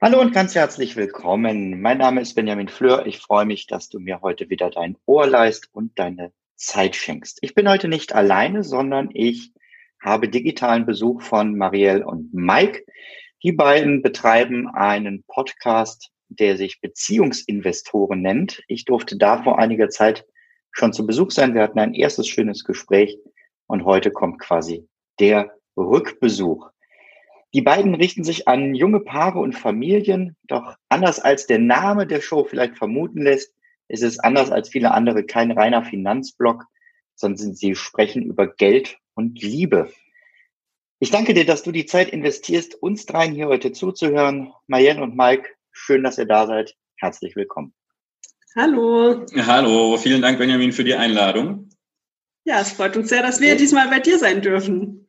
Hallo und ganz herzlich willkommen. Mein Name ist Benjamin Fleur. Ich freue mich, dass du mir heute wieder dein Ohr leist und deine Zeit schenkst. Ich bin heute nicht alleine, sondern ich habe digitalen Besuch von Marielle und Mike. Die beiden betreiben einen Podcast, der sich Beziehungsinvestoren nennt. Ich durfte da vor einiger Zeit schon zu Besuch sein. Wir hatten ein erstes schönes Gespräch und heute kommt quasi der Rückbesuch. Die beiden richten sich an junge Paare und Familien, doch anders als der Name der Show vielleicht vermuten lässt, ist es anders als viele andere kein reiner Finanzblock, sondern sie sprechen über Geld und Liebe. Ich danke dir, dass du die Zeit investierst, uns dreien hier heute zuzuhören. Marianne und Mike, schön, dass ihr da seid. Herzlich willkommen. Hallo. Hallo, vielen Dank, Benjamin, für die Einladung. Ja, es freut uns sehr, dass wir diesmal bei dir sein dürfen.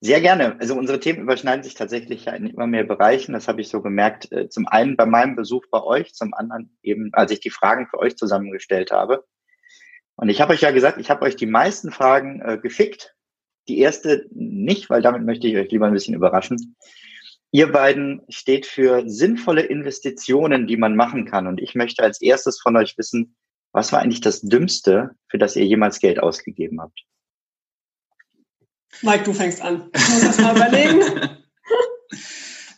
Sehr gerne. Also unsere Themen überschneiden sich tatsächlich in immer mehr Bereichen. Das habe ich so gemerkt. Äh, zum einen bei meinem Besuch bei euch, zum anderen eben, als ich die Fragen für euch zusammengestellt habe. Und ich habe euch ja gesagt, ich habe euch die meisten Fragen äh, geschickt. Die erste nicht, weil damit möchte ich euch lieber ein bisschen überraschen. Ihr beiden steht für sinnvolle Investitionen, die man machen kann. Und ich möchte als erstes von euch wissen, was war eigentlich das Dümmste, für das ihr jemals Geld ausgegeben habt? Mike, du fängst an. Muss mal überlegen.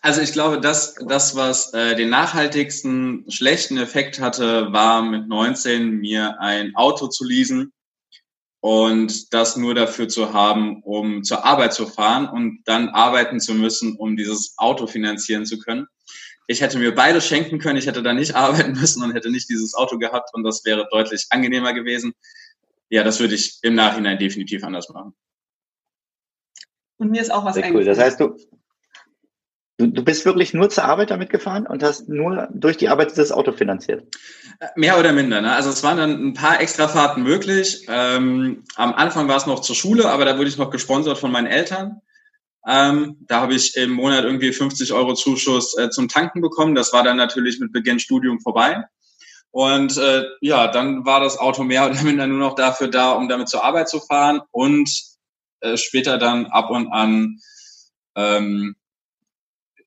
Also ich glaube, das, das was äh, den nachhaltigsten schlechten Effekt hatte, war mit 19 mir ein Auto zu leasen und das nur dafür zu haben, um zur Arbeit zu fahren und dann arbeiten zu müssen, um dieses Auto finanzieren zu können. Ich hätte mir beide schenken können, ich hätte da nicht arbeiten müssen und hätte nicht dieses Auto gehabt und das wäre deutlich angenehmer gewesen. Ja, das würde ich im Nachhinein definitiv anders machen. Und mir ist auch was Sehr cool. Das heißt, du, du, du bist wirklich nur zur Arbeit damit gefahren und hast nur durch die Arbeit das Auto finanziert? Äh, mehr oder minder. Ne? Also es waren dann ein paar Extrafahrten möglich. Ähm, am Anfang war es noch zur Schule, aber da wurde ich noch gesponsert von meinen Eltern. Ähm, da habe ich im Monat irgendwie 50 Euro Zuschuss äh, zum Tanken bekommen. Das war dann natürlich mit Beginn Studium vorbei. Und äh, ja, dann war das Auto mehr oder minder nur noch dafür da, um damit zur Arbeit zu fahren und äh, später dann ab und an ähm,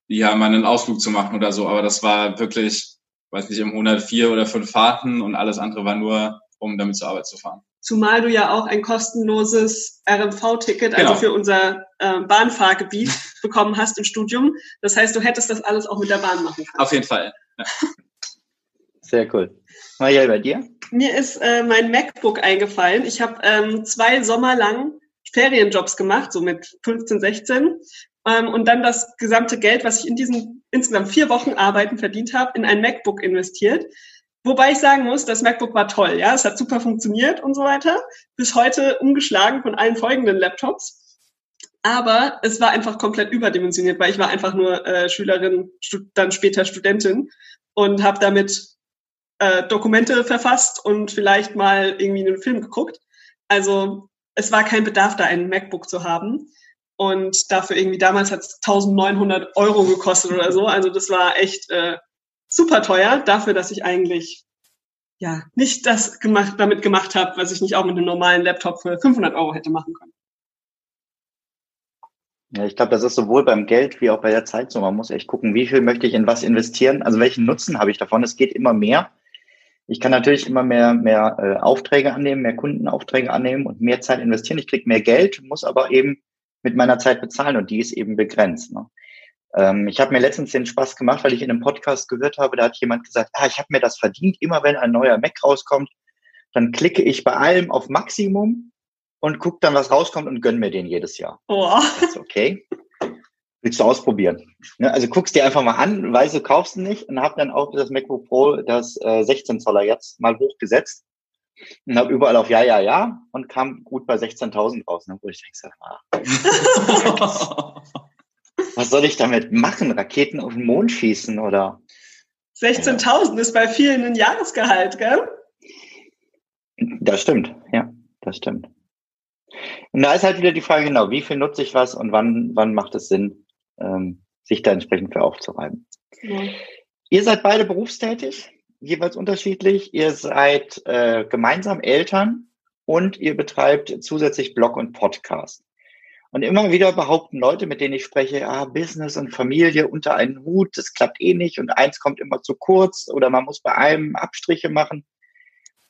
ja mal einen Ausflug zu machen oder so. Aber das war wirklich, weiß nicht, im Monat vier oder fünf Fahrten und alles andere war nur, um damit zur Arbeit zu fahren. Zumal du ja auch ein kostenloses RMV-Ticket, also genau. also für unser äh, Bahnfahrgebiet, bekommen hast im Studium. Das heißt, du hättest das alles auch mit der Bahn machen können. Auf jeden Fall. Ja. Sehr cool. Maria, bei dir? Mir ist äh, mein MacBook eingefallen. Ich habe ähm, zwei Sommer lang Ferienjobs gemacht, so mit 15, 16. Ähm, und dann das gesamte Geld, was ich in diesen insgesamt vier Wochen Arbeiten verdient habe, in ein MacBook investiert. Wobei ich sagen muss, das MacBook war toll, ja, es hat super funktioniert und so weiter. Bis heute umgeschlagen von allen folgenden Laptops. Aber es war einfach komplett überdimensioniert, weil ich war einfach nur äh, Schülerin, dann später Studentin und habe damit äh, Dokumente verfasst und vielleicht mal irgendwie einen Film geguckt. Also es war kein Bedarf da, ein MacBook zu haben. Und dafür irgendwie, damals hat es 1900 Euro gekostet oder so. Also das war echt äh, super teuer dafür, dass ich eigentlich ja nicht das gemacht, damit gemacht habe, was ich nicht auch mit einem normalen Laptop für 500 Euro hätte machen können. Ja, ich glaube, das ist sowohl beim Geld wie auch bei der Zeit so. Man muss echt gucken, wie viel möchte ich in was investieren, also welchen Nutzen habe ich davon. Es geht immer mehr. Ich kann natürlich immer mehr, mehr äh, Aufträge annehmen, mehr Kundenaufträge annehmen und mehr Zeit investieren. Ich kriege mehr Geld, muss aber eben mit meiner Zeit bezahlen und die ist eben begrenzt. Ne? Ähm, ich habe mir letztens den Spaß gemacht, weil ich in einem Podcast gehört habe, da hat jemand gesagt, ah, ich habe mir das verdient, immer wenn ein neuer Mac rauskommt, dann klicke ich bei allem auf Maximum und gucke dann, was rauskommt und gönn mir den jedes Jahr. Oh. Das ist okay. Willst du ausprobieren? Ne? Also guckst dir einfach mal an, weißt du, kaufst du nicht und hab dann auch das MacBook Pro, das äh, 16 Zoller jetzt mal hochgesetzt. Und habe überall auf Ja, Ja, Ja und kam gut bei 16.000 raus. Ne? Wo ich denke, ah, was soll ich damit machen? Raketen auf den Mond schießen oder? 16.000 ist bei vielen ein Jahresgehalt, gell? Das stimmt, ja, das stimmt. Und da ist halt wieder die Frage, genau, wie viel nutze ich was und wann, wann macht es Sinn, ähm, sich da entsprechend für aufzureiben. Ja. Ihr seid beide berufstätig, jeweils unterschiedlich. Ihr seid äh, gemeinsam Eltern und ihr betreibt zusätzlich Blog und Podcast. Und immer wieder behaupten Leute, mit denen ich spreche, ah, Business und Familie unter einen Hut, das klappt eh nicht und eins kommt immer zu kurz oder man muss bei einem Abstriche machen.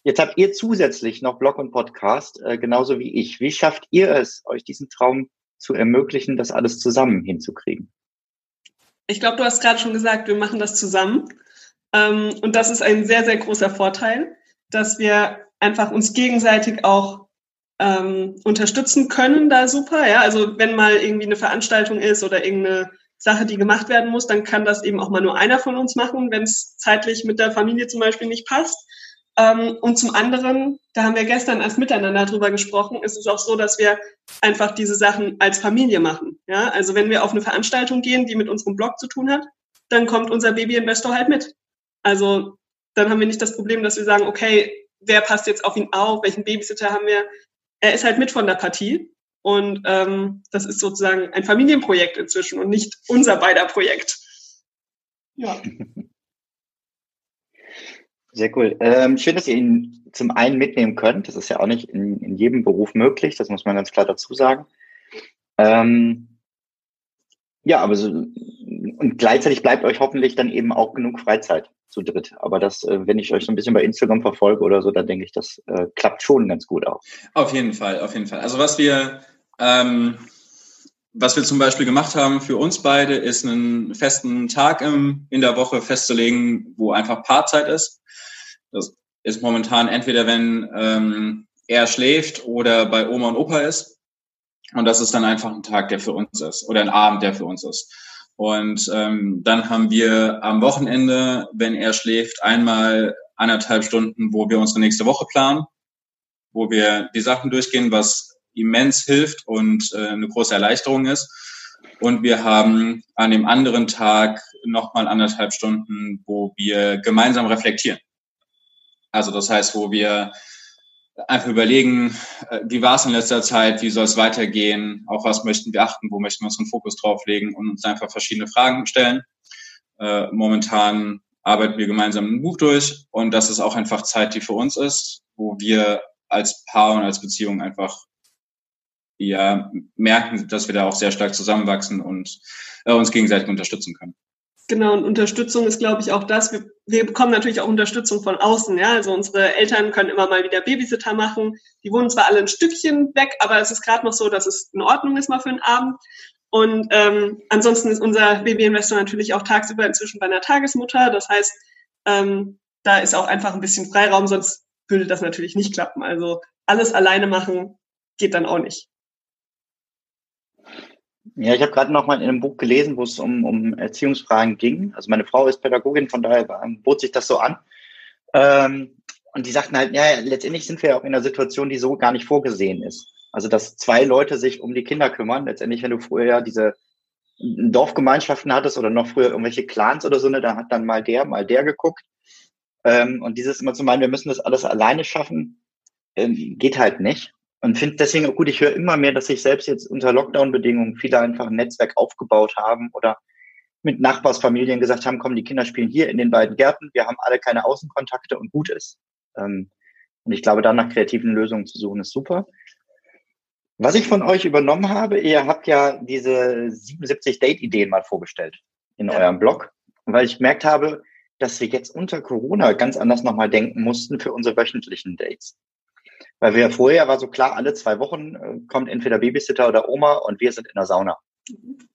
Jetzt habt ihr zusätzlich noch Blog und Podcast, äh, genauso wie ich. Wie schafft ihr es, euch diesen Traum zu ermöglichen, das alles zusammen hinzukriegen? Ich glaube, du hast gerade schon gesagt, wir machen das zusammen. Ähm, und das ist ein sehr, sehr großer Vorteil, dass wir einfach uns gegenseitig auch ähm, unterstützen können da super. Ja, also wenn mal irgendwie eine Veranstaltung ist oder irgendeine Sache, die gemacht werden muss, dann kann das eben auch mal nur einer von uns machen, wenn es zeitlich mit der Familie zum Beispiel nicht passt. Ähm, und zum anderen, da haben wir gestern erst miteinander drüber gesprochen, ist es auch so, dass wir einfach diese Sachen als Familie machen. Ja, also wenn wir auf eine Veranstaltung gehen, die mit unserem Blog zu tun hat, dann kommt unser Babyinvestor halt mit. Also dann haben wir nicht das Problem, dass wir sagen, okay, wer passt jetzt auf ihn auf, welchen Babysitter haben wir. Er ist halt mit von der Partie und ähm, das ist sozusagen ein Familienprojekt inzwischen und nicht unser beider Projekt. Ja. Sehr cool. Ähm, schön, dass ihr ihn zum einen mitnehmen könnt. Das ist ja auch nicht in, in jedem Beruf möglich. Das muss man ganz klar dazu sagen. Ähm, ja, aber so, und gleichzeitig bleibt euch hoffentlich dann eben auch genug Freizeit zu dritt. Aber das, äh, wenn ich euch so ein bisschen bei Instagram verfolge oder so, dann denke ich, das äh, klappt schon ganz gut auch. Auf jeden Fall, auf jeden Fall. Also was wir, ähm, was wir zum Beispiel gemacht haben für uns beide, ist einen festen Tag im, in der Woche festzulegen, wo einfach Paarzeit ist. Das ist momentan entweder, wenn ähm, er schläft oder bei Oma und Opa ist. Und das ist dann einfach ein Tag, der für uns ist oder ein Abend, der für uns ist. Und ähm, dann haben wir am Wochenende, wenn er schläft, einmal anderthalb Stunden, wo wir unsere nächste Woche planen, wo wir die Sachen durchgehen, was immens hilft und äh, eine große Erleichterung ist. Und wir haben an dem anderen Tag nochmal anderthalb Stunden, wo wir gemeinsam reflektieren. Also das heißt, wo wir einfach überlegen, äh, wie war es in letzter Zeit, wie soll es weitergehen, auf was möchten wir achten, wo möchten wir unseren Fokus drauf legen und uns einfach verschiedene Fragen stellen. Äh, momentan arbeiten wir gemeinsam ein Buch durch und das ist auch einfach Zeit, die für uns ist, wo wir als Paar und als Beziehung einfach ja merken, dass wir da auch sehr stark zusammenwachsen und äh, uns gegenseitig unterstützen können. Genau, und Unterstützung ist, glaube ich, auch das. Wir, wir bekommen natürlich auch Unterstützung von außen. Ja, also unsere Eltern können immer mal wieder Babysitter machen. Die wohnen zwar alle ein Stückchen weg, aber es ist gerade noch so, dass es in Ordnung ist mal für einen Abend. Und ähm, ansonsten ist unser Babyinvestor natürlich auch tagsüber inzwischen bei einer Tagesmutter. Das heißt, ähm, da ist auch einfach ein bisschen Freiraum, sonst würde das natürlich nicht klappen. Also alles alleine machen geht dann auch nicht. Ja, ich habe gerade noch mal in einem Buch gelesen, wo es um, um Erziehungsfragen ging. Also meine Frau ist Pädagogin, von daher bot sich das so an. Ähm, und die sagten halt, ja, letztendlich sind wir ja auch in einer Situation, die so gar nicht vorgesehen ist. Also dass zwei Leute sich um die Kinder kümmern. Letztendlich, wenn du früher diese Dorfgemeinschaften hattest oder noch früher irgendwelche Clans oder so, ne, da hat dann mal der, mal der geguckt. Ähm, und dieses immer zu meinen, wir müssen das alles alleine schaffen, ähm, geht halt nicht. Und finde deswegen auch gut, ich höre immer mehr, dass sich selbst jetzt unter Lockdown-Bedingungen viele einfach ein Netzwerk aufgebaut haben oder mit Nachbarsfamilien gesagt haben, komm, die Kinder spielen hier in den beiden Gärten, wir haben alle keine Außenkontakte und gut ist. Ähm, und ich glaube, da nach kreativen Lösungen zu suchen, ist super. Was ich von euch übernommen habe, ihr habt ja diese 77 Date-Ideen mal vorgestellt in ja. eurem Blog, weil ich gemerkt habe, dass wir jetzt unter Corona ganz anders nochmal denken mussten für unsere wöchentlichen Dates. Weil wir vorher war so klar, alle zwei Wochen äh, kommt entweder Babysitter oder Oma und wir sind in der Sauna.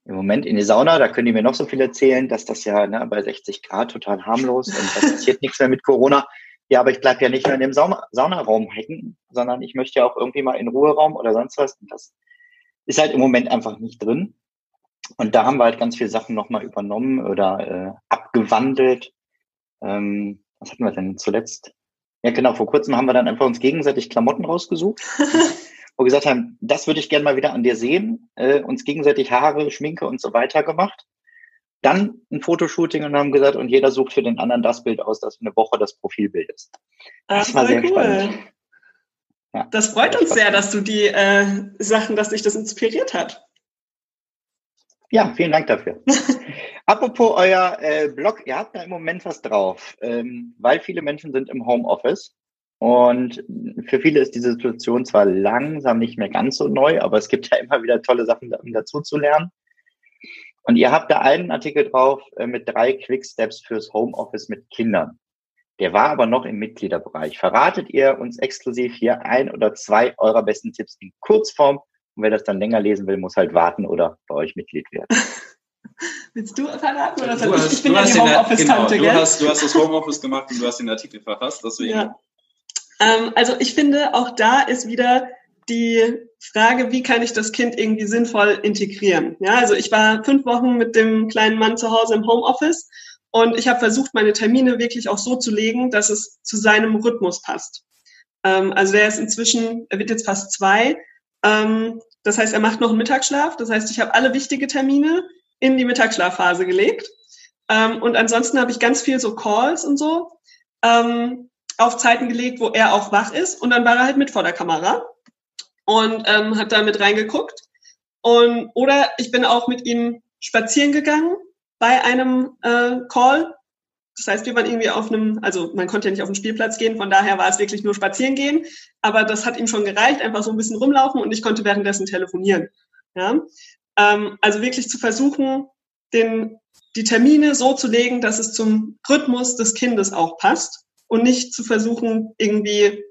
Im Moment in die Sauna, da können die mir noch so viel erzählen, dass das ja ne, bei 60 Grad total harmlos und da passiert nichts mehr mit Corona. Ja, aber ich bleib ja nicht nur in dem Sauna Saunaraum hängen, sondern ich möchte ja auch irgendwie mal in Ruheraum oder sonst was. Und das ist halt im Moment einfach nicht drin. Und da haben wir halt ganz viele Sachen nochmal übernommen oder äh, abgewandelt. Ähm, was hatten wir denn zuletzt? Ja, genau. Vor kurzem haben wir dann einfach uns gegenseitig Klamotten rausgesucht, wo wir gesagt haben, das würde ich gerne mal wieder an dir sehen, äh, uns gegenseitig Haare, Schminke und so weiter gemacht. Dann ein Fotoshooting und haben gesagt, und jeder sucht für den anderen das Bild aus, das für eine Woche das Profilbild ist. Das Ach, war sehr cool. spannend. Ja. Das freut uns sehr, dass du die äh, Sachen, dass dich das inspiriert hat. Ja, vielen Dank dafür. Apropos euer äh, Blog, ihr habt da im Moment was drauf, ähm, weil viele Menschen sind im Homeoffice und für viele ist diese Situation zwar langsam nicht mehr ganz so neu, aber es gibt ja immer wieder tolle Sachen, um dazu zu lernen. Und ihr habt da einen Artikel drauf äh, mit drei Quick Steps fürs Homeoffice mit Kindern. Der war aber noch im Mitgliederbereich. Verratet ihr uns exklusiv hier ein oder zwei eurer besten Tipps in Kurzform? Und wer das dann länger lesen will, muss halt warten oder bei euch Mitglied werden. Willst du verraten oder soll ich? Ich bin ja die Homeoffice-Tante, genau, du, hast, du hast das Homeoffice gemacht und du hast den Artikel verfasst, deswegen. Ja. Ähm, also ich finde, auch da ist wieder die Frage, wie kann ich das Kind irgendwie sinnvoll integrieren? Ja, also ich war fünf Wochen mit dem kleinen Mann zu Hause im Homeoffice und ich habe versucht, meine Termine wirklich auch so zu legen, dass es zu seinem Rhythmus passt. Ähm, also der ist inzwischen, er wird jetzt fast zwei. Ähm, das heißt, er macht noch einen Mittagsschlaf. Das heißt, ich habe alle wichtige Termine in die Mittagsschlafphase gelegt. Ähm, und ansonsten habe ich ganz viel so Calls und so ähm, auf Zeiten gelegt, wo er auch wach ist. Und dann war er halt mit vor der Kamera und ähm, hat da mit reingeguckt. Und, oder ich bin auch mit ihm spazieren gegangen bei einem äh, Call. Das heißt, wir waren irgendwie auf einem, also man konnte ja nicht auf den Spielplatz gehen, von daher war es wirklich nur spazieren gehen. Aber das hat ihm schon gereicht, einfach so ein bisschen rumlaufen und ich konnte währenddessen telefonieren. Ja? Ähm, also wirklich zu versuchen, den, die Termine so zu legen, dass es zum Rhythmus des Kindes auch passt und nicht zu versuchen, irgendwie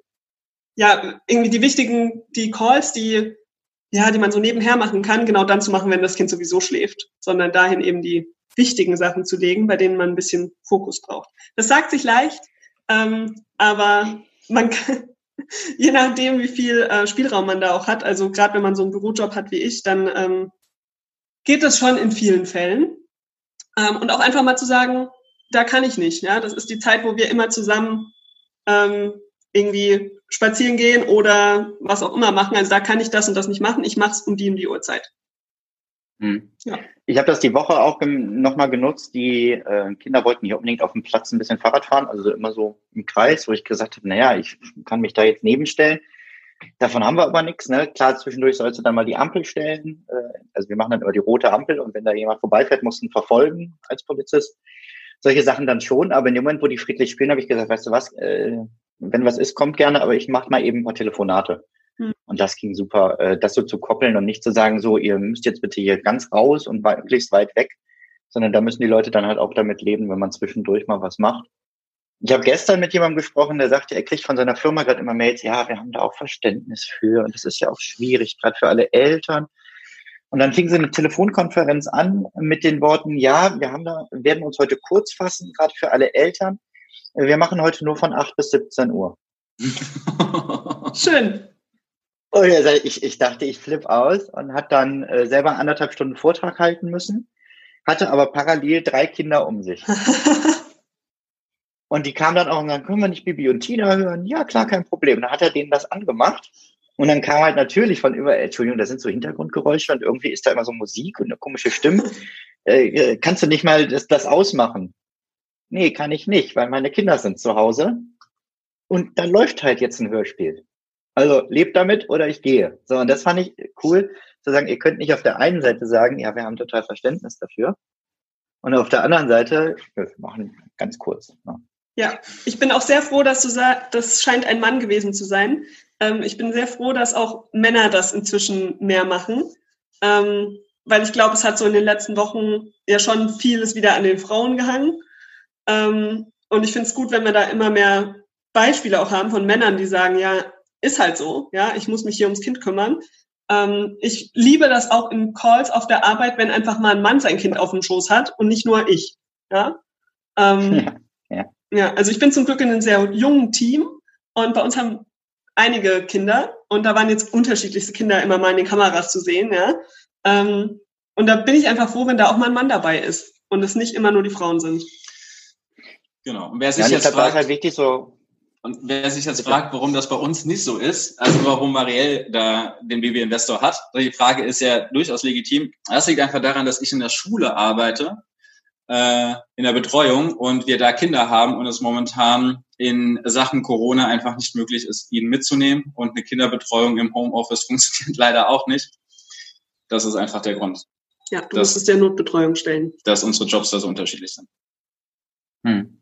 ja, irgendwie die wichtigen, die Calls, die, ja, die man so nebenher machen kann, genau dann zu machen, wenn das Kind sowieso schläft, sondern dahin eben die wichtigen Sachen zu legen, bei denen man ein bisschen Fokus braucht. Das sagt sich leicht, ähm, aber man kann, je nachdem, wie viel äh, Spielraum man da auch hat, also gerade wenn man so einen Bürojob hat wie ich, dann ähm, geht das schon in vielen Fällen. Ähm, und auch einfach mal zu sagen, da kann ich nicht. Ja, das ist die Zeit, wo wir immer zusammen ähm, irgendwie spazieren gehen oder was auch immer machen. Also da kann ich das und das nicht machen. Ich mache es um die um die Uhrzeit. Hm. Ja. Ich habe das die Woche auch nochmal genutzt. Die äh, Kinder wollten hier unbedingt auf dem Platz ein bisschen Fahrrad fahren, also immer so im Kreis, wo ich gesagt habe, naja, ich kann mich da jetzt nebenstellen. Davon haben wir aber nichts. Ne? Klar, zwischendurch sollst du dann mal die Ampel stellen. Äh, also wir machen dann immer die rote Ampel und wenn da jemand vorbeifährt, musst du ihn verfolgen als Polizist. Solche Sachen dann schon, aber in dem Moment, wo die friedlich spielen, habe ich gesagt, weißt du was, äh, wenn was ist, kommt gerne, aber ich mache mal eben ein paar Telefonate. Hm. Und das ging super, äh, das so zu koppeln und nicht zu sagen, so, ihr müsst jetzt bitte hier ganz raus und möglichst weit weg, sondern da müssen die Leute dann halt auch damit leben, wenn man zwischendurch mal was macht. Ich habe gestern mit jemandem gesprochen, der sagte, er kriegt von seiner Firma gerade immer Mails, ja, wir haben da auch Verständnis für und das ist ja auch schwierig, gerade für alle Eltern. Und dann fing sie eine Telefonkonferenz an mit den Worten, ja, wir haben da, werden uns heute kurz fassen, gerade für alle Eltern. Wir machen heute nur von 8 bis 17 Uhr. Schön. Und ich, ich dachte, ich flippe aus und hat dann äh, selber anderthalb Stunden Vortrag halten müssen, hatte aber parallel drei Kinder um sich. und die kamen dann auch und dann können wir nicht Bibi und Tina hören? Ja, klar, kein Problem. Dann hat er denen das angemacht. Und dann kam halt natürlich von über, Entschuldigung, da sind so Hintergrundgeräusche und irgendwie ist da immer so Musik und eine komische Stimme. Äh, äh kannst du nicht mal das, das ausmachen? nee, kann ich nicht, weil meine Kinder sind zu Hause und da läuft halt jetzt ein Hörspiel. Also lebt damit oder ich gehe. So, und das fand ich cool, zu sagen, ihr könnt nicht auf der einen Seite sagen, ja, wir haben total Verständnis dafür. Und auf der anderen Seite, wir machen ganz kurz. Ne? Ja, ich bin auch sehr froh, dass du sagst, das scheint ein Mann gewesen zu sein. Ähm, ich bin sehr froh, dass auch Männer das inzwischen mehr machen. Ähm, weil ich glaube, es hat so in den letzten Wochen ja schon vieles wieder an den Frauen gehangen. Ähm, und ich finde es gut, wenn wir da immer mehr Beispiele auch haben von Männern, die sagen, ja, ist halt so, ja, ich muss mich hier ums Kind kümmern. Ähm, ich liebe das auch in Calls auf der Arbeit, wenn einfach mal ein Mann sein Kind auf dem Schoß hat und nicht nur ich. Ja, ähm, ja, ja. ja also ich bin zum Glück in einem sehr jungen Team und bei uns haben einige Kinder und da waren jetzt unterschiedlichste Kinder immer mal in den Kameras zu sehen, ja. Ähm, und da bin ich einfach froh, wenn da auch mal ein Mann dabei ist und es nicht immer nur die Frauen sind. Genau. Und wer sich ja, jetzt fragt, ist halt wichtig, so Und wer sich jetzt fragt, warum das bei uns nicht so ist, also warum Marielle da den Baby Investor hat, die Frage ist ja durchaus legitim. Das liegt einfach daran, dass ich in der Schule arbeite, äh, in der Betreuung und wir da Kinder haben und es momentan in Sachen Corona einfach nicht möglich ist, ihn mitzunehmen. Und eine Kinderbetreuung im Homeoffice funktioniert leider auch nicht. Das ist einfach der Grund. Ja, du dass, musst es der Notbetreuung stellen. Dass unsere Jobs da so unterschiedlich sind. Hm.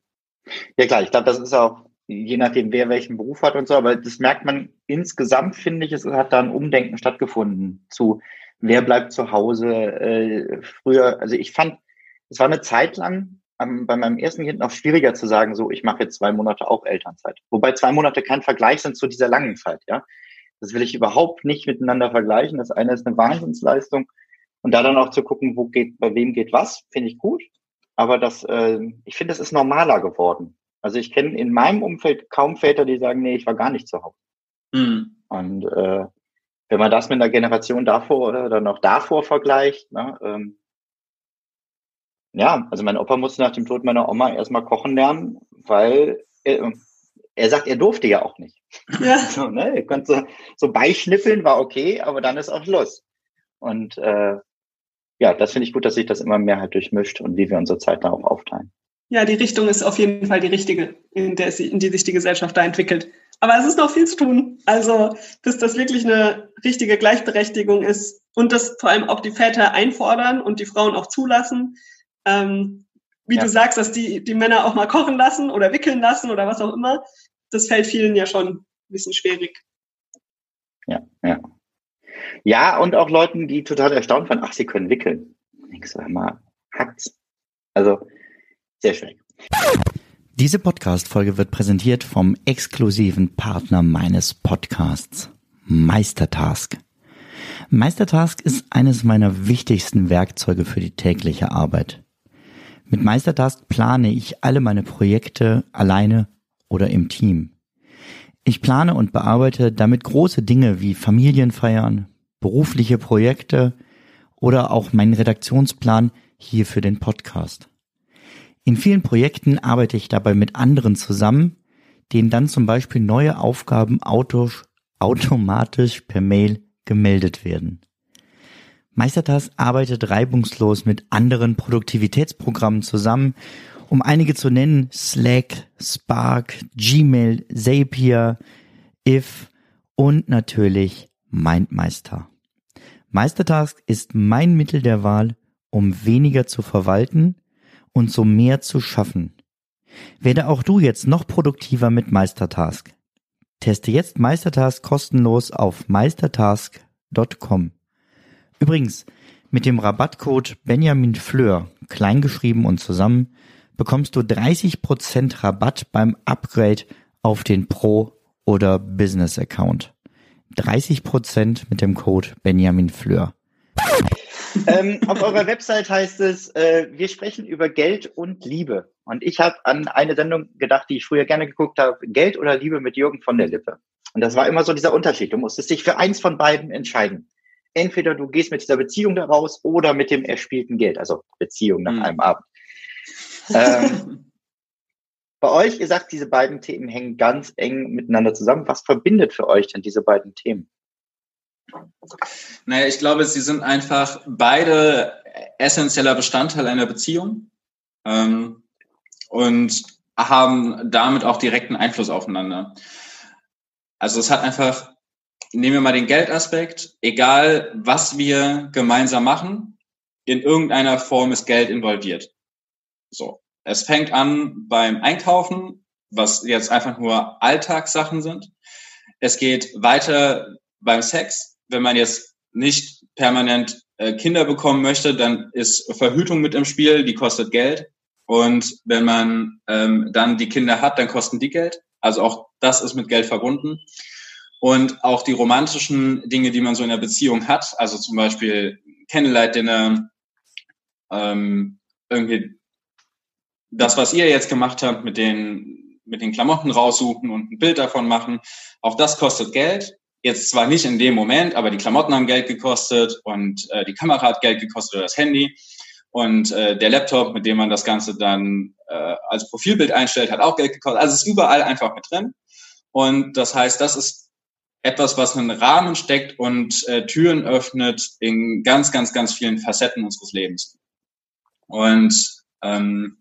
Ja klar, ich glaube, das ist auch je nachdem, wer welchen Beruf hat und so, aber das merkt man insgesamt, finde ich, es hat da ein Umdenken stattgefunden zu, wer bleibt zu Hause. Äh, früher, also ich fand, es war eine Zeit lang ähm, bei meinem ersten Kind noch schwieriger zu sagen, so, ich mache jetzt zwei Monate auch Elternzeit. Wobei zwei Monate kein Vergleich sind zu dieser langen Zeit, ja. Das will ich überhaupt nicht miteinander vergleichen. Das eine ist eine Wahnsinnsleistung. Und da dann auch zu gucken, wo geht, bei wem geht was, finde ich gut. Aber das, äh, ich finde, das ist normaler geworden. Also ich kenne in meinem Umfeld kaum Väter, die sagen, nee, ich war gar nicht zu Hause. Mhm. Und äh, wenn man das mit einer Generation davor oder noch davor vergleicht, ne, ähm, ja, also mein Opa musste nach dem Tod meiner Oma erstmal kochen lernen, weil er, er sagt, er durfte ja auch nicht. Ja. so, ne, er konnte so, so beischniffeln, war okay, aber dann ist auch Schluss. Und äh, ja, das finde ich gut, dass sich das immer mehr halt durchmischt und wie wir unsere Zeit da auch aufteilen. Ja, die Richtung ist auf jeden Fall die richtige, in, der in die sich die Gesellschaft da entwickelt. Aber es ist noch viel zu tun. Also, bis das wirklich eine richtige Gleichberechtigung ist und das vor allem auch die Väter einfordern und die Frauen auch zulassen. Ähm, wie ja. du sagst, dass die, die Männer auch mal kochen lassen oder wickeln lassen oder was auch immer. Das fällt vielen ja schon ein bisschen schwierig. Ja, ja. Ja, und auch Leuten, die total erstaunt waren, ach, sie können wickeln. Ich sag mal, hackt's. Also, sehr schön. Diese Podcast-Folge wird präsentiert vom exklusiven Partner meines Podcasts, Meistertask. Meistertask ist eines meiner wichtigsten Werkzeuge für die tägliche Arbeit. Mit Meistertask plane ich alle meine Projekte alleine oder im Team. Ich plane und bearbeite damit große Dinge wie Familienfeiern, berufliche Projekte oder auch meinen Redaktionsplan hier für den Podcast. In vielen Projekten arbeite ich dabei mit anderen zusammen, denen dann zum Beispiel neue Aufgaben automatisch per Mail gemeldet werden. Meistertas arbeitet reibungslos mit anderen Produktivitätsprogrammen zusammen, um einige zu nennen, Slack, Spark, Gmail, Zapier, If und natürlich MindMeister. Meistertask ist mein Mittel der Wahl, um weniger zu verwalten und so mehr zu schaffen. Werde auch du jetzt noch produktiver mit Meistertask. Teste jetzt Meistertask kostenlos auf meistertask.com. Übrigens, mit dem Rabattcode Benjamin Fleur, kleingeschrieben und zusammen, bekommst du 30% Rabatt beim Upgrade auf den Pro- oder Business-Account. 30% mit dem Code Benjamin Fleur ähm, auf eurer Website heißt es, äh, wir sprechen über Geld und Liebe. Und ich habe an eine Sendung gedacht, die ich früher gerne geguckt habe, Geld oder Liebe mit Jürgen von der Lippe. Und das war immer so dieser Unterschied. Du musstest dich für eins von beiden entscheiden. Entweder du gehst mit dieser Beziehung da raus oder mit dem erspielten Geld, also Beziehung nach mhm. einem Abend. Ähm, bei euch, ihr sagt, diese beiden Themen hängen ganz eng miteinander zusammen. Was verbindet für euch denn diese beiden Themen? Naja, ich glaube, sie sind einfach beide essentieller Bestandteil einer Beziehung ähm, und haben damit auch direkten Einfluss aufeinander. Also es hat einfach, nehmen wir mal den Geldaspekt, egal was wir gemeinsam machen, in irgendeiner Form ist Geld involviert. So. Es fängt an beim Einkaufen, was jetzt einfach nur Alltagssachen sind. Es geht weiter beim Sex, wenn man jetzt nicht permanent äh, Kinder bekommen möchte, dann ist Verhütung mit im Spiel, die kostet Geld. Und wenn man ähm, dann die Kinder hat, dann kosten die Geld. Also auch das ist mit Geld verbunden. Und auch die romantischen Dinge, die man so in der Beziehung hat, also zum Beispiel Candlelight-Dinner, ähm, irgendwie das, was ihr jetzt gemacht habt mit den, mit den Klamotten raussuchen und ein Bild davon machen, auch das kostet Geld. Jetzt zwar nicht in dem Moment, aber die Klamotten haben Geld gekostet und äh, die Kamera hat Geld gekostet oder das Handy. Und äh, der Laptop, mit dem man das Ganze dann äh, als Profilbild einstellt, hat auch Geld gekostet. Also es ist überall einfach mit drin. Und das heißt, das ist etwas, was einen Rahmen steckt und äh, Türen öffnet in ganz, ganz, ganz vielen Facetten unseres Lebens. Und ähm,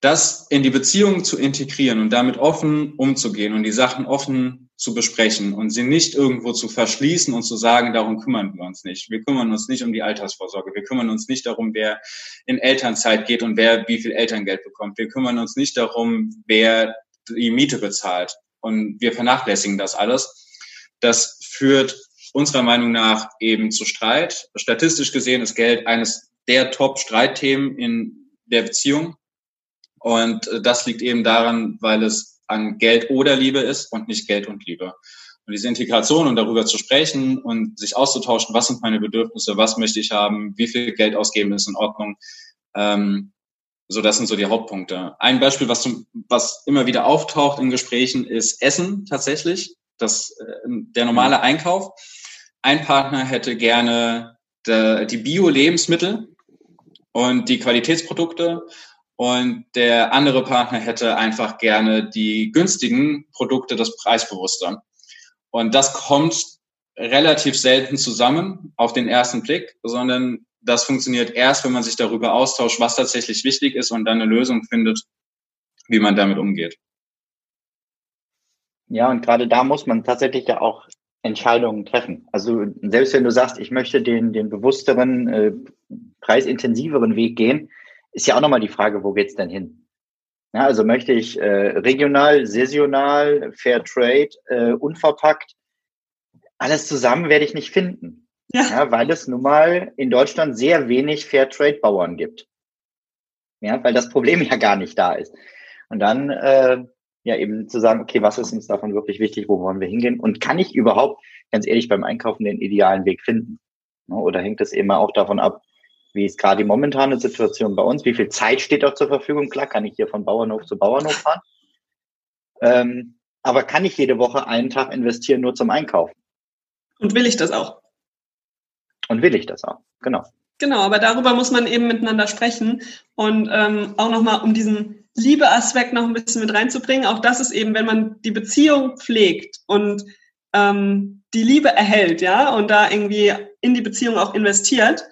das in die Beziehung zu integrieren und damit offen umzugehen und die Sachen offen zu besprechen und sie nicht irgendwo zu verschließen und zu sagen, darum kümmern wir uns nicht. Wir kümmern uns nicht um die Altersvorsorge. Wir kümmern uns nicht darum, wer in Elternzeit geht und wer wie viel Elterngeld bekommt. Wir kümmern uns nicht darum, wer die Miete bezahlt. Und wir vernachlässigen das alles. Das führt unserer Meinung nach eben zu Streit. Statistisch gesehen ist Geld eines der Top-Streitthemen in der Beziehung. Und äh, das liegt eben daran, weil es an Geld oder Liebe ist und nicht Geld und Liebe. Und diese Integration und darüber zu sprechen und sich auszutauschen, was sind meine Bedürfnisse, was möchte ich haben, wie viel Geld ausgeben ist in Ordnung. Ähm, so, das sind so die Hauptpunkte. Ein Beispiel, was, zum, was immer wieder auftaucht in Gesprächen, ist Essen tatsächlich. Das, äh, der normale Einkauf. Ein Partner hätte gerne de, die Bio-Lebensmittel und die Qualitätsprodukte und der andere Partner hätte einfach gerne die günstigen Produkte, das preisbewusster. Und das kommt relativ selten zusammen auf den ersten Blick, sondern das funktioniert erst, wenn man sich darüber austauscht, was tatsächlich wichtig ist und dann eine Lösung findet, wie man damit umgeht. Ja, und gerade da muss man tatsächlich ja auch Entscheidungen treffen. Also selbst wenn du sagst, ich möchte den, den bewussteren, äh, preisintensiveren Weg gehen, ist ja auch nochmal die Frage, wo geht's denn hin? Ja, also möchte ich äh, regional, saisonal, Fair Trade, äh, unverpackt, alles zusammen werde ich nicht finden. Ja. ja. weil es nun mal in Deutschland sehr wenig Fair Trade Bauern gibt. Ja, weil das Problem ja gar nicht da ist. Und dann äh, ja eben zu sagen, okay, was ist uns davon wirklich wichtig, wo wollen wir hingehen? Und kann ich überhaupt, ganz ehrlich, beim Einkaufen den idealen Weg finden? Oder hängt es immer auch davon ab, wie ist gerade die momentane Situation bei uns? Wie viel Zeit steht auch zur Verfügung? Klar, kann ich hier von Bauernhof zu Bauernhof fahren. Ähm, aber kann ich jede Woche einen Tag investieren nur zum Einkaufen? Und will ich das auch? Und will ich das auch, genau. Genau, aber darüber muss man eben miteinander sprechen und ähm, auch nochmal, um diesen Liebeaspekt noch ein bisschen mit reinzubringen. Auch das ist eben, wenn man die Beziehung pflegt und ähm, die Liebe erhält, ja, und da irgendwie in die Beziehung auch investiert,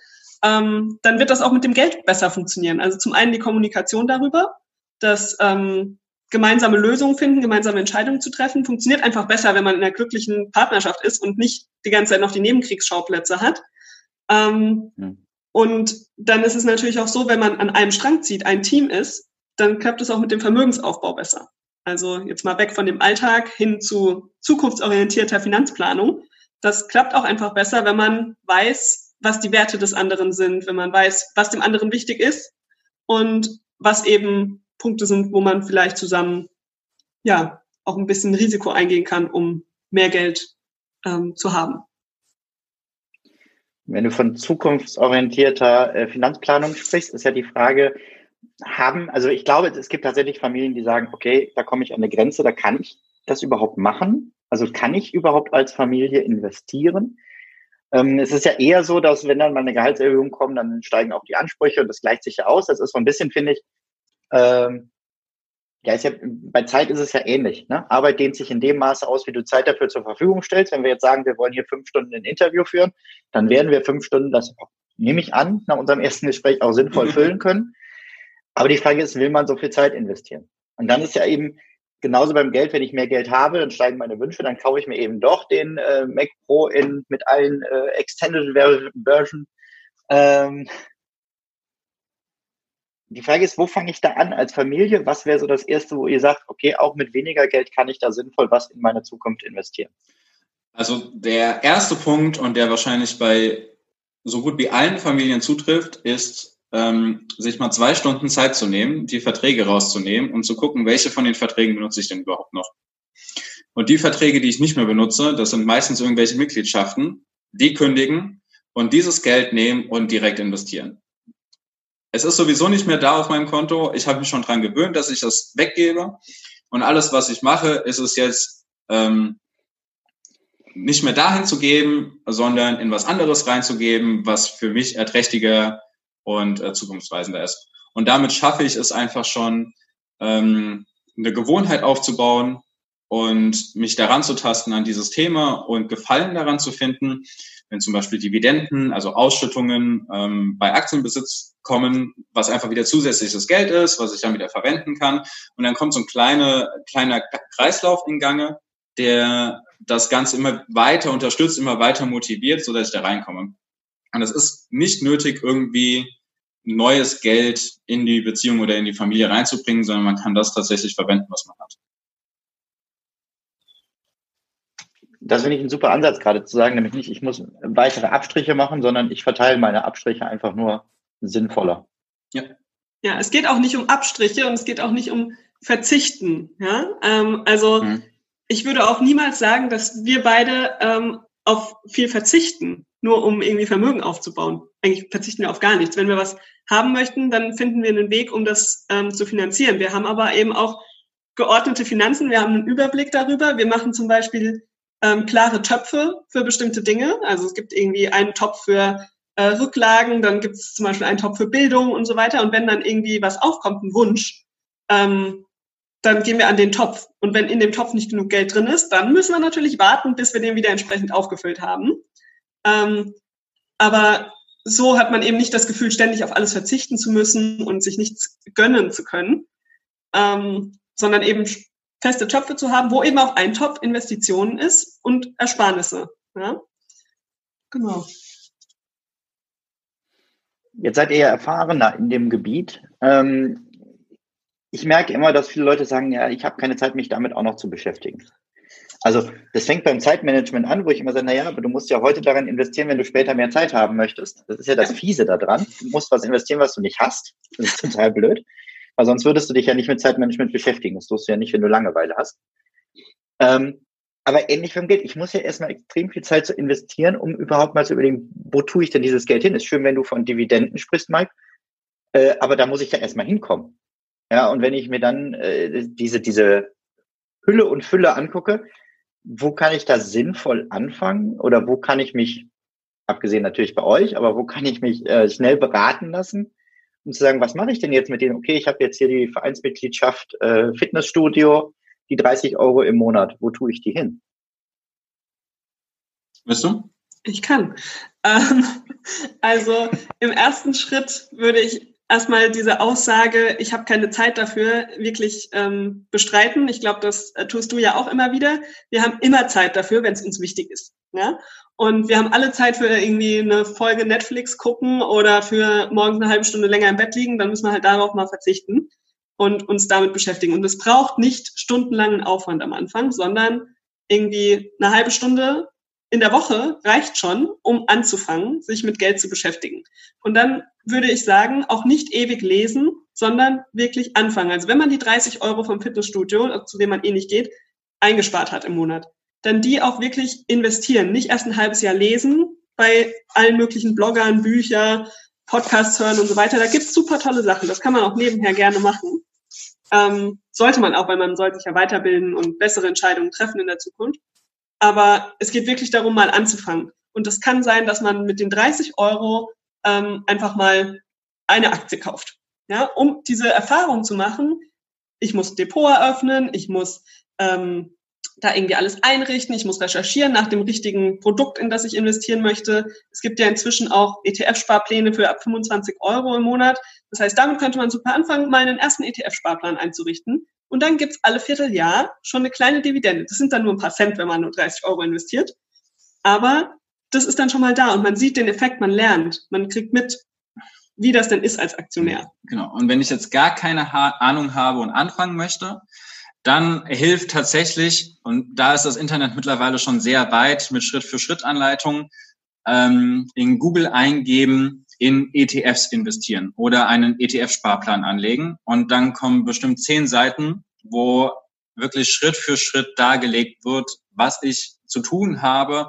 ähm, dann wird das auch mit dem Geld besser funktionieren. Also zum einen die Kommunikation darüber, dass ähm, gemeinsame Lösungen finden, gemeinsame Entscheidungen zu treffen, funktioniert einfach besser, wenn man in einer glücklichen Partnerschaft ist und nicht die ganze Zeit noch die Nebenkriegsschauplätze hat. Ähm, mhm. Und dann ist es natürlich auch so, wenn man an einem Strang zieht, ein Team ist, dann klappt es auch mit dem Vermögensaufbau besser. Also jetzt mal weg von dem Alltag hin zu zukunftsorientierter Finanzplanung. Das klappt auch einfach besser, wenn man weiß, was die Werte des anderen sind, wenn man weiß, was dem anderen wichtig ist und was eben Punkte sind, wo man vielleicht zusammen ja auch ein bisschen Risiko eingehen kann, um mehr Geld ähm, zu haben. Wenn du von zukunftsorientierter äh, Finanzplanung sprichst, ist ja die Frage, haben, also ich glaube, es gibt tatsächlich Familien, die sagen, okay, da komme ich an eine Grenze, da kann ich das überhaupt machen? Also kann ich überhaupt als Familie investieren? Ähm, es ist ja eher so, dass wenn dann mal eine Gehaltserhöhung kommt, dann steigen auch die Ansprüche und das gleicht sich ja aus. Das ist so ein bisschen, finde ich, ähm, ja, ist ja, bei Zeit ist es ja ähnlich. Ne? Arbeit dehnt sich in dem Maße aus, wie du Zeit dafür zur Verfügung stellst. Wenn wir jetzt sagen, wir wollen hier fünf Stunden ein Interview führen, dann werden wir fünf Stunden, das nehme ich an, nach unserem ersten Gespräch auch sinnvoll füllen können. Aber die Frage ist, will man so viel Zeit investieren? Und dann ist ja eben genauso beim Geld, wenn ich mehr Geld habe, dann steigen meine Wünsche, dann kaufe ich mir eben doch den äh, Mac Pro in, mit allen äh, Extended Version. Ähm, die Frage ist, wo fange ich da an als Familie? Was wäre so das Erste, wo ihr sagt, okay, auch mit weniger Geld kann ich da sinnvoll was in meine Zukunft investieren? Also der erste Punkt und der wahrscheinlich bei so gut wie allen Familien zutrifft, ist ähm, sich mal zwei Stunden Zeit zu nehmen, die Verträge rauszunehmen und zu gucken, welche von den Verträgen benutze ich denn überhaupt noch. Und die Verträge, die ich nicht mehr benutze, das sind meistens irgendwelche Mitgliedschaften, die kündigen und dieses Geld nehmen und direkt investieren. Es ist sowieso nicht mehr da auf meinem Konto. Ich habe mich schon dran gewöhnt, dass ich das weggebe. Und alles, was ich mache, ist es jetzt ähm, nicht mehr dahin zu geben, sondern in was anderes reinzugeben, was für mich erträchtiger und äh, zukunftsweisender ist. Und damit schaffe ich es einfach schon, ähm, eine Gewohnheit aufzubauen und mich daran zu tasten an dieses Thema und Gefallen daran zu finden, wenn zum Beispiel Dividenden, also Ausschüttungen ähm, bei Aktienbesitz kommen, was einfach wieder zusätzliches Geld ist, was ich dann wieder verwenden kann. Und dann kommt so ein kleiner, kleiner Kreislauf in Gange, der das Ganze immer weiter unterstützt, immer weiter motiviert, so dass ich da reinkomme. Und es ist nicht nötig, irgendwie neues Geld in die Beziehung oder in die Familie reinzubringen, sondern man kann das tatsächlich verwenden, was man hat. Das finde ich ein super Ansatz, gerade zu sagen, nämlich nicht, ich muss weitere Abstriche machen, sondern ich verteile meine Abstriche einfach nur sinnvoller. Ja. Ja, es geht auch nicht um Abstriche und es geht auch nicht um Verzichten. Ja, ähm, also mhm. ich würde auch niemals sagen, dass wir beide ähm, auf viel verzichten, nur um irgendwie Vermögen aufzubauen. Eigentlich verzichten wir auf gar nichts. Wenn wir was haben möchten, dann finden wir einen Weg, um das ähm, zu finanzieren. Wir haben aber eben auch geordnete Finanzen. Wir haben einen Überblick darüber. Wir machen zum Beispiel ähm, klare Töpfe für bestimmte Dinge. Also es gibt irgendwie einen Topf für äh, Rücklagen, dann gibt es zum Beispiel einen Topf für Bildung und so weiter. Und wenn dann irgendwie was aufkommt, ein Wunsch, ähm, dann gehen wir an den Topf. Und wenn in dem Topf nicht genug Geld drin ist, dann müssen wir natürlich warten, bis wir den wieder entsprechend aufgefüllt haben. Ähm, aber so hat man eben nicht das Gefühl, ständig auf alles verzichten zu müssen und sich nichts gönnen zu können, ähm, sondern eben feste Töpfe zu haben, wo eben auch ein Topf Investitionen ist und Ersparnisse. Ja? Genau. Jetzt seid ihr ja erfahrener in dem Gebiet. Ähm, ich merke immer, dass viele Leute sagen, ja, ich habe keine Zeit, mich damit auch noch zu beschäftigen. Also das fängt beim Zeitmanagement an, wo ich immer sage, naja, aber du musst ja heute daran investieren, wenn du später mehr Zeit haben möchtest. Das ist ja das Fiese daran. Du musst was investieren, was du nicht hast. Das ist total blöd. Weil sonst würdest du dich ja nicht mit Zeitmanagement beschäftigen. Das tust du ja nicht, wenn du Langeweile hast. Ähm, aber ähnlich beim Geld. Ich muss ja erstmal extrem viel Zeit zu investieren, um überhaupt mal zu überlegen, wo tue ich denn dieses Geld hin? Ist schön, wenn du von Dividenden sprichst, Mike. Äh, aber da muss ich ja erstmal hinkommen. Ja, und wenn ich mir dann äh, diese, diese Hülle und Fülle angucke, wo kann ich da sinnvoll anfangen? Oder wo kann ich mich, abgesehen natürlich bei euch, aber wo kann ich mich äh, schnell beraten lassen? um zu sagen, was mache ich denn jetzt mit denen? Okay, ich habe jetzt hier die Vereinsmitgliedschaft äh, Fitnessstudio, die 30 Euro im Monat. Wo tue ich die hin? Bist du? Ich kann. Ähm, also im ersten Schritt würde ich erstmal diese Aussage, ich habe keine Zeit dafür, wirklich ähm, bestreiten. Ich glaube, das äh, tust du ja auch immer wieder. Wir haben immer Zeit dafür, wenn es uns wichtig ist. Ja? Und wir haben alle Zeit für irgendwie eine Folge Netflix gucken oder für morgens eine halbe Stunde länger im Bett liegen, dann müssen wir halt darauf mal verzichten und uns damit beschäftigen. Und es braucht nicht stundenlangen Aufwand am Anfang, sondern irgendwie eine halbe Stunde in der Woche reicht schon, um anzufangen, sich mit Geld zu beschäftigen. Und dann würde ich sagen, auch nicht ewig lesen, sondern wirklich anfangen. Also wenn man die 30 Euro vom Fitnessstudio, zu dem man eh nicht geht, eingespart hat im Monat, dann die auch wirklich investieren. Nicht erst ein halbes Jahr lesen bei allen möglichen Bloggern, Bücher, Podcasts hören und so weiter. Da gibt's super tolle Sachen. Das kann man auch nebenher gerne machen. Ähm, sollte man auch, weil man sollte sich ja weiterbilden und bessere Entscheidungen treffen in der Zukunft. Aber es geht wirklich darum, mal anzufangen. Und das kann sein, dass man mit den 30 Euro ähm, einfach mal eine Aktie kauft. Ja, um diese Erfahrung zu machen, ich muss Depot eröffnen, ich muss ähm, da irgendwie alles einrichten, ich muss recherchieren nach dem richtigen Produkt, in das ich investieren möchte. Es gibt ja inzwischen auch ETF-Sparpläne für ab 25 Euro im Monat. Das heißt, damit könnte man super anfangen, mal einen ersten ETF-Sparplan einzurichten. Und dann gibt's alle Vierteljahr schon eine kleine Dividende. Das sind dann nur ein paar Cent, wenn man nur 30 Euro investiert. Aber das ist dann schon mal da und man sieht den Effekt, man lernt, man kriegt mit, wie das denn ist als Aktionär. Genau. Und wenn ich jetzt gar keine Ahnung habe und anfangen möchte, dann hilft tatsächlich, und da ist das Internet mittlerweile schon sehr weit mit Schritt-für-Schritt-Anleitungen, ähm, in Google eingeben, in ETFs investieren oder einen ETF-Sparplan anlegen. Und dann kommen bestimmt zehn Seiten, wo wirklich Schritt für Schritt dargelegt wird, was ich zu tun habe,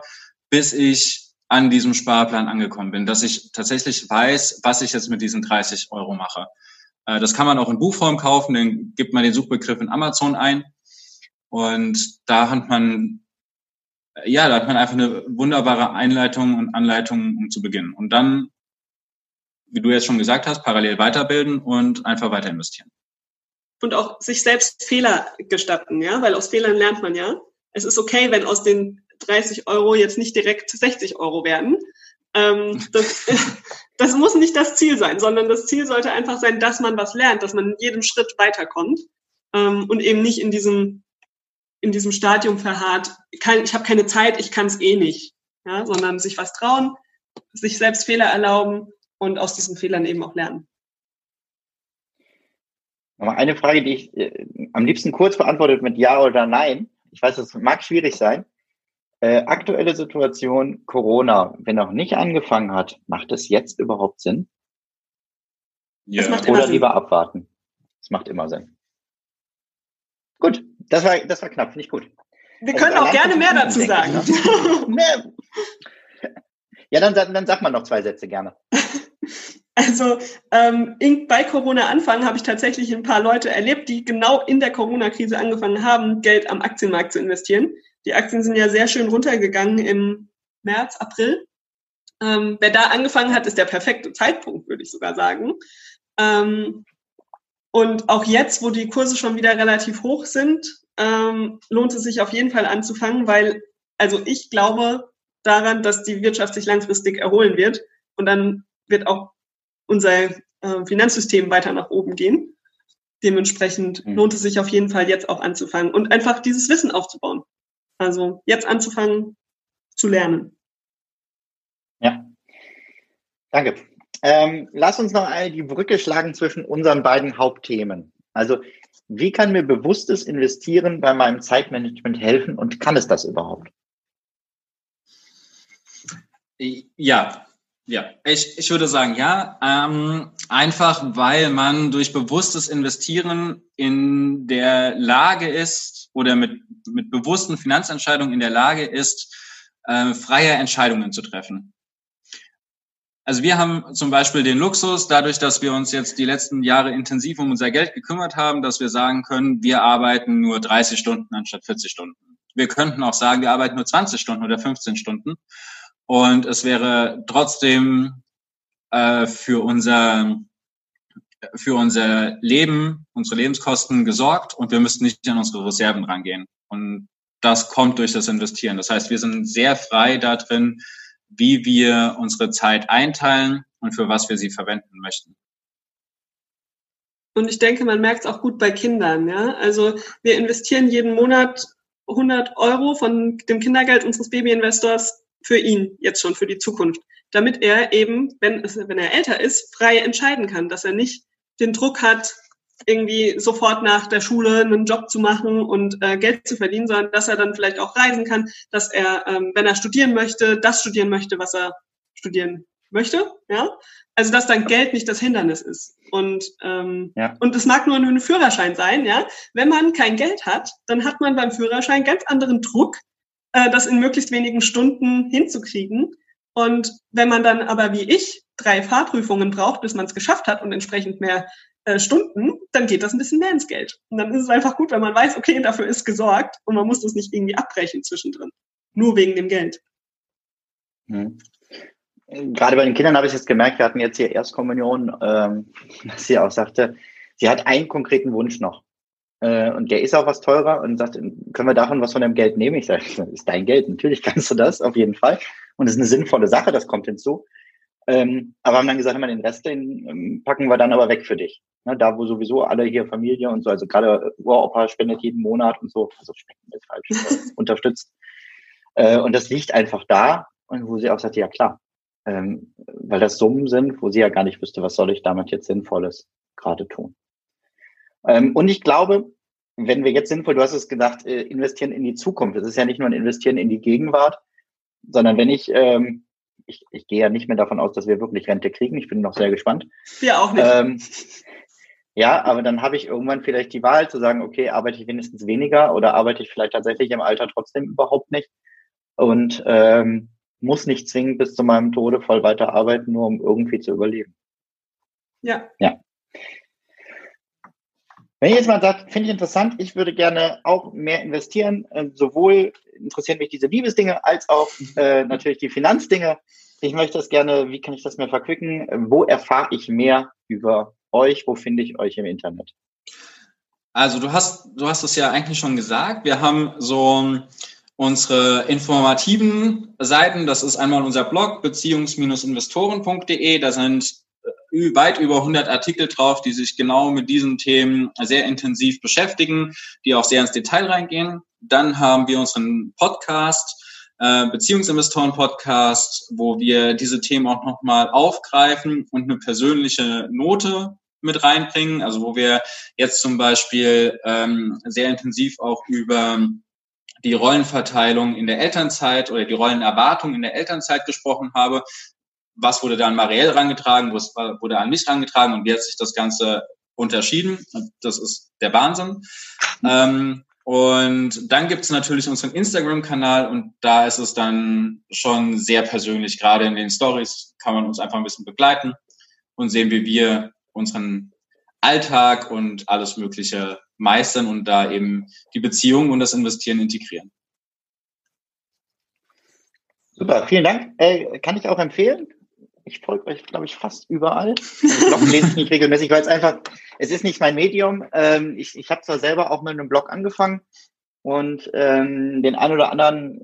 bis ich an diesem Sparplan angekommen bin, dass ich tatsächlich weiß, was ich jetzt mit diesen 30 Euro mache. Äh, das kann man auch in Buchform kaufen, dann gibt man den Suchbegriff in Amazon ein und da hat man ja, da hat man einfach eine wunderbare Einleitung und Anleitung, um zu beginnen. Und dann, wie du jetzt schon gesagt hast, parallel weiterbilden und einfach weiter investieren. und auch sich selbst Fehler gestatten, ja, weil aus Fehlern lernt man ja. Es ist okay, wenn aus den 30 Euro jetzt nicht direkt 60 Euro werden. Ähm, das, das muss nicht das Ziel sein, sondern das Ziel sollte einfach sein, dass man was lernt, dass man in jedem Schritt weiterkommt ähm, und eben nicht in diesem in diesem Stadium verharrt. Kein, ich habe keine Zeit, ich kann es eh nicht, ja, sondern sich was trauen, sich selbst Fehler erlauben und aus diesen Fehlern eben auch lernen. Nochmal eine Frage, die ich äh, am liebsten kurz beantwortet mit Ja oder Nein. Ich weiß, das mag schwierig sein. Äh, aktuelle Situation Corona, wenn noch nicht angefangen hat, macht es jetzt überhaupt Sinn? Ja. Oder Sinn. lieber abwarten? Das macht immer Sinn. Gut, das war, das war knapp, finde ich gut. Wir also können auch gerne mehr dazu sagen. Ne? ja, dann, dann sag mal noch zwei Sätze gerne. Also ähm, bei Corona-Anfang habe ich tatsächlich ein paar Leute erlebt, die genau in der Corona-Krise angefangen haben, Geld am Aktienmarkt zu investieren. Die Aktien sind ja sehr schön runtergegangen im März, April. Ähm, wer da angefangen hat, ist der perfekte Zeitpunkt, würde ich sogar sagen. Ähm, und auch jetzt, wo die Kurse schon wieder relativ hoch sind, ähm, lohnt es sich auf jeden Fall anzufangen, weil also ich glaube daran, dass die Wirtschaft sich langfristig erholen wird und dann wird auch unser äh, Finanzsystem weiter nach oben gehen. Dementsprechend mhm. lohnt es sich auf jeden Fall jetzt auch anzufangen und einfach dieses Wissen aufzubauen. Also jetzt anzufangen zu lernen. Ja. Danke. Ähm, lass uns noch einmal die Brücke schlagen zwischen unseren beiden Hauptthemen. Also, wie kann mir bewusstes Investieren bei meinem Zeitmanagement helfen und kann es das überhaupt? Ja, ja, ich, ich würde sagen, ja. Ähm, einfach weil man durch bewusstes Investieren in der Lage ist oder mit, mit bewussten Finanzentscheidungen in der Lage ist, äh, freie Entscheidungen zu treffen. Also wir haben zum Beispiel den Luxus, dadurch, dass wir uns jetzt die letzten Jahre intensiv um unser Geld gekümmert haben, dass wir sagen können, wir arbeiten nur 30 Stunden anstatt 40 Stunden. Wir könnten auch sagen, wir arbeiten nur 20 Stunden oder 15 Stunden. Und es wäre trotzdem äh, für unser für unser Leben, unsere Lebenskosten gesorgt und wir müssten nicht an unsere Reserven rangehen. Und das kommt durch das Investieren. Das heißt, wir sind sehr frei da drin, wie wir unsere Zeit einteilen und für was wir sie verwenden möchten. Und ich denke, man merkt es auch gut bei Kindern. Ja? Also wir investieren jeden Monat 100 Euro von dem Kindergeld unseres Babyinvestors für ihn jetzt schon für die Zukunft, damit er eben, wenn, wenn er älter ist, frei entscheiden kann, dass er nicht den Druck hat, irgendwie sofort nach der Schule einen Job zu machen und äh, Geld zu verdienen, sondern dass er dann vielleicht auch reisen kann, dass er, ähm, wenn er studieren möchte, das studieren möchte, was er studieren möchte, ja. Also dass dann Geld nicht das Hindernis ist. Und ähm, ja. und es mag nur ein Führerschein sein, ja. Wenn man kein Geld hat, dann hat man beim Führerschein ganz anderen Druck, äh, das in möglichst wenigen Stunden hinzukriegen. Und wenn man dann aber wie ich drei Fahrprüfungen braucht, bis man es geschafft hat und entsprechend mehr äh, Stunden, dann geht das ein bisschen mehr ins Geld. Und dann ist es einfach gut, wenn man weiß, okay, dafür ist gesorgt und man muss das nicht irgendwie abbrechen zwischendrin. Nur wegen dem Geld. Hm. Gerade bei den Kindern habe ich jetzt gemerkt, wir hatten jetzt hier Erstkommunion, ähm, dass sie auch sagte, sie hat einen konkreten Wunsch noch. Äh, und der ist auch was teurer und sagt, können wir davon was von deinem Geld nehmen? Ich sage, das ist dein Geld. Natürlich kannst du das, auf jeden Fall. Und es ist eine sinnvolle Sache, das kommt hinzu. Ähm, aber haben dann gesagt, immer den Rest, den ähm, packen wir dann aber weg für dich. Ne, da, wo sowieso alle hier Familie und so, also gerade Uropa spendet jeden Monat und so, also spenden ist falsch, äh, unterstützt. Äh, und das liegt einfach da und wo sie auch sagt, ja klar, ähm, weil das Summen sind, wo sie ja gar nicht wüsste, was soll ich damit jetzt Sinnvolles gerade tun. Ähm, und ich glaube, wenn wir jetzt sinnvoll, du hast es gedacht, äh, investieren in die Zukunft. Es ist ja nicht nur ein Investieren in die Gegenwart, sondern wenn ich, ähm, ich, ich gehe ja nicht mehr davon aus, dass wir wirklich Rente kriegen. Ich bin noch sehr gespannt. Wir auch nicht. Ähm, ja, aber dann habe ich irgendwann vielleicht die Wahl zu sagen, okay, arbeite ich wenigstens weniger oder arbeite ich vielleicht tatsächlich im Alter trotzdem überhaupt nicht und ähm, muss nicht zwingend bis zu meinem Tode voll weiter arbeiten, nur um irgendwie zu überleben. Ja. Ja. Wenn jetzt mal sagt, finde ich interessant, ich würde gerne auch mehr investieren, äh, sowohl interessieren mich diese Liebesdinge als auch äh, natürlich die Finanzdinge. Ich möchte das gerne, wie kann ich das mehr verquicken? Wo erfahre ich mehr über euch? Wo finde ich euch im Internet? Also du hast, du hast es ja eigentlich schon gesagt. Wir haben so unsere informativen Seiten. Das ist einmal unser Blog beziehungs-investoren.de. Da sind weit über 100 Artikel drauf, die sich genau mit diesen Themen sehr intensiv beschäftigen, die auch sehr ins Detail reingehen. Dann haben wir unseren Podcast, äh, Beziehungsinvestoren-Podcast, wo wir diese Themen auch nochmal aufgreifen und eine persönliche Note mit reinbringen. Also wo wir jetzt zum Beispiel ähm, sehr intensiv auch über die Rollenverteilung in der Elternzeit oder die Rollenerwartung in der Elternzeit gesprochen habe. Was wurde da an Marielle rangetragen, was wurde an mich rangetragen und wie hat sich das Ganze unterschieden? Das ist der Wahnsinn. Ähm, und dann gibt es natürlich unseren Instagram-Kanal und da ist es dann schon sehr persönlich. Gerade in den Stories kann man uns einfach ein bisschen begleiten und sehen, wie wir unseren Alltag und alles Mögliche meistern und da eben die Beziehung und das Investieren integrieren. Super, vielen Dank. Äh, kann ich auch empfehlen. Ich folge euch, glaube ich, fast überall. Blog lese ich nicht regelmäßig, weil es einfach, es ist nicht mein Medium. Ähm, ich ich habe zwar selber auch mit einem Blog angefangen und ähm, den ein oder anderen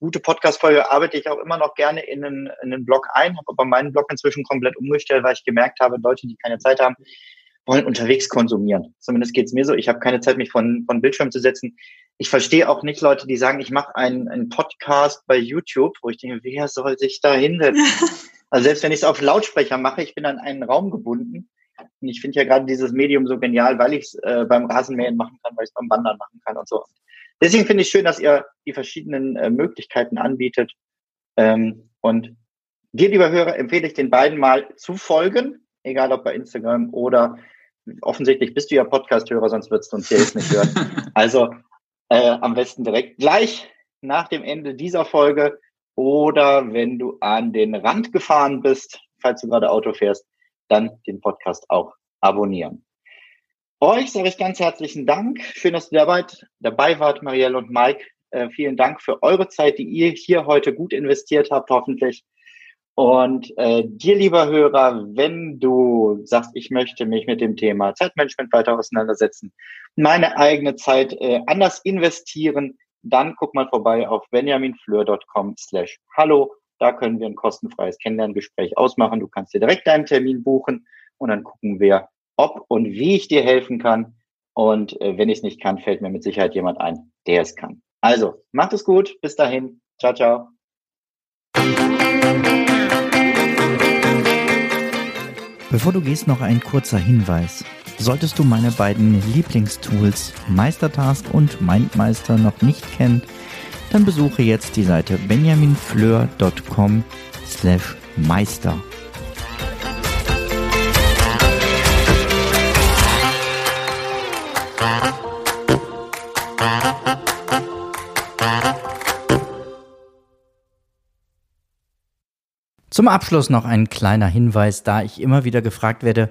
gute Podcast-Folge arbeite ich auch immer noch gerne in einen, in einen Blog ein, habe aber meinen Blog inzwischen komplett umgestellt, weil ich gemerkt habe, Leute, die keine Zeit haben, wollen unterwegs konsumieren. Zumindest geht's mir so. Ich habe keine Zeit, mich von, von Bildschirm zu setzen. Ich verstehe auch nicht Leute, die sagen, ich mache einen, einen Podcast bei YouTube, wo ich denke, wer soll sich da hinsetzen? also selbst wenn ich es auf Lautsprecher mache, ich bin an einen Raum gebunden. Und ich finde ja gerade dieses Medium so genial, weil ich es äh, beim Rasenmähen machen kann, weil ich es beim Wandern machen kann und so. Deswegen finde ich schön, dass ihr die verschiedenen äh, Möglichkeiten anbietet. Ähm, und dir, lieber Hörer, empfehle ich den beiden mal zu folgen, egal ob bei Instagram oder offensichtlich bist du ja Podcast-Hörer, sonst würdest du uns hier jetzt nicht hören. Also äh, am besten direkt gleich nach dem Ende dieser Folge oder wenn du an den Rand gefahren bist, falls du gerade Auto fährst, dann den Podcast auch abonnieren. Euch sage ich ganz herzlichen Dank. Schön, dass ihr dabei, dabei wart, Marielle und Mike. Äh, vielen Dank für eure Zeit, die ihr hier heute gut investiert habt, hoffentlich. Und äh, dir, lieber Hörer, wenn du sagst, ich möchte mich mit dem Thema Zeitmanagement weiter auseinandersetzen, meine eigene Zeit äh, anders investieren, dann guck mal vorbei auf benjaminfleur.com slash hallo. Da können wir ein kostenfreies Kennenlerngespräch ausmachen. Du kannst dir direkt deinen Termin buchen und dann gucken wir, ob und wie ich dir helfen kann. Und äh, wenn ich es nicht kann, fällt mir mit Sicherheit jemand ein, der es kann. Also, macht es gut. Bis dahin. Ciao, ciao. Bevor du gehst, noch ein kurzer Hinweis. Solltest du meine beiden Lieblingstools Meistertask und Mindmeister noch nicht kennen, dann besuche jetzt die Seite benjaminfleur.com slash meister. Zum Abschluss noch ein kleiner Hinweis, da ich immer wieder gefragt werde,